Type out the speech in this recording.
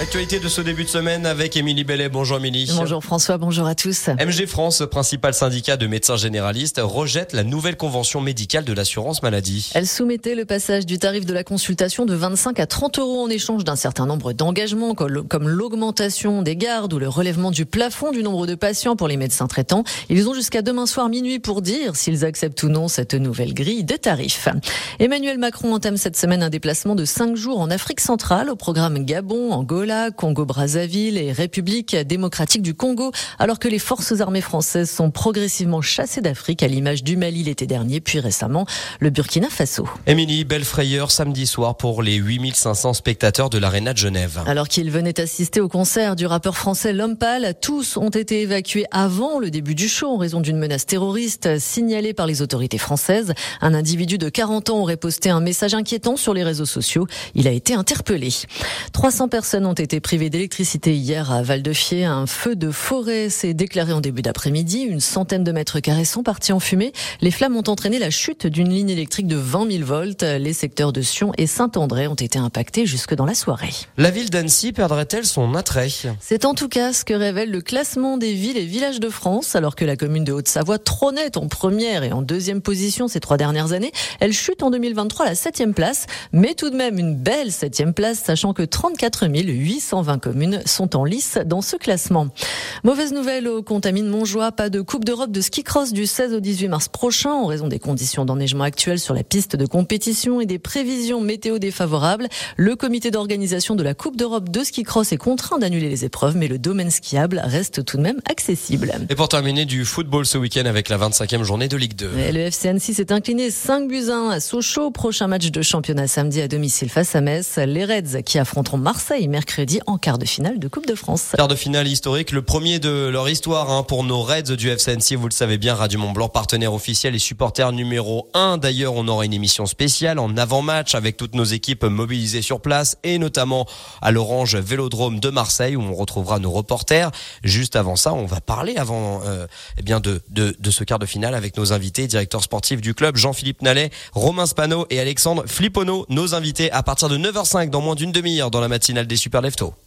Actualité de ce début de semaine avec Émilie Bellet. Bonjour Émilie. Bonjour François, bonjour à tous. MG France, principal syndicat de médecins généralistes, rejette la nouvelle convention médicale de l'assurance maladie. Elle soumettait le passage du tarif de la consultation de 25 à 30 euros en échange d'un certain nombre d'engagements comme l'augmentation des gardes ou le relèvement du plafond du nombre de patients pour les médecins traitants. Ils ont jusqu'à demain soir minuit pour dire s'ils acceptent ou non cette nouvelle grille de tarifs. Emmanuel Macron entame cette semaine un déplacement de 5 jours en Afrique centrale au programme Gabon, Angola, Congo-Brazzaville et République démocratique du Congo, alors que les forces armées françaises sont progressivement chassées d'Afrique à l'image du Mali l'été dernier, puis récemment le Burkina Faso. Émilie, belle frayeur samedi soir pour les 8500 spectateurs de l'Arena de Genève. Alors qu'ils venaient assister au concert du rappeur français L'Homme Pâle, tous ont été évacués avant le début du show en raison d'une menace terroriste signalée par les autorités françaises. Un individu de 40 ans aurait posté un message inquiétant sur les réseaux sociaux. Il a été interpellé. 300 personnes ont été privés d'électricité hier à Val-de-Fier. Un feu de forêt s'est déclaré en début d'après-midi. Une centaine de mètres carrés sont partis en fumée. Les flammes ont entraîné la chute d'une ligne électrique de 20 000 volts. Les secteurs de Sion et Saint-André ont été impactés jusque dans la soirée. La ville d'Annecy perdrait-elle son attrait? C'est en tout cas ce que révèle le classement des villes et villages de France. Alors que la commune de Haute-Savoie trônait en première et en deuxième position ces trois dernières années, elle chute en 2023 à la septième place, mais tout de même une belle septième place, sachant que 34 000 820 communes sont en lice dans ce classement. Mauvaise nouvelle au Contamine Montjoie, pas de Coupe d'Europe de ski cross du 16 au 18 mars prochain en raison des conditions d'enneigement actuelles sur la piste de compétition et des prévisions météo défavorables. Le comité d'organisation de la Coupe d'Europe de ski cross est contraint d'annuler les épreuves, mais le domaine skiable reste tout de même accessible. Et pour terminer du football ce week-end avec la 25e journée de Ligue 2. le FC 6 s'est incliné 5 buts 1 à Sochaux. Prochain match de championnat samedi à domicile face à Metz. Les Reds qui affronteront Marseille mercredi mercredi en quart de finale de Coupe de France. Quart de finale historique, le premier de leur histoire hein, pour nos Reds du FCNC. Vous le savez bien, Radio Mont Blanc, partenaire officiel et supporter numéro 1. D'ailleurs, on aura une émission spéciale en avant-match avec toutes nos équipes mobilisées sur place et notamment à l'Orange Vélodrome de Marseille où on retrouvera nos reporters. Juste avant ça, on va parler avant euh, eh bien de, ce quart de finale avec nos invités, directeur sportif du club Jean-Philippe Nallet, Romain Spano et Alexandre Flippono, nos invités à partir de 9h05 dans moins d'une demi-heure dans la matinale des Super Liftel.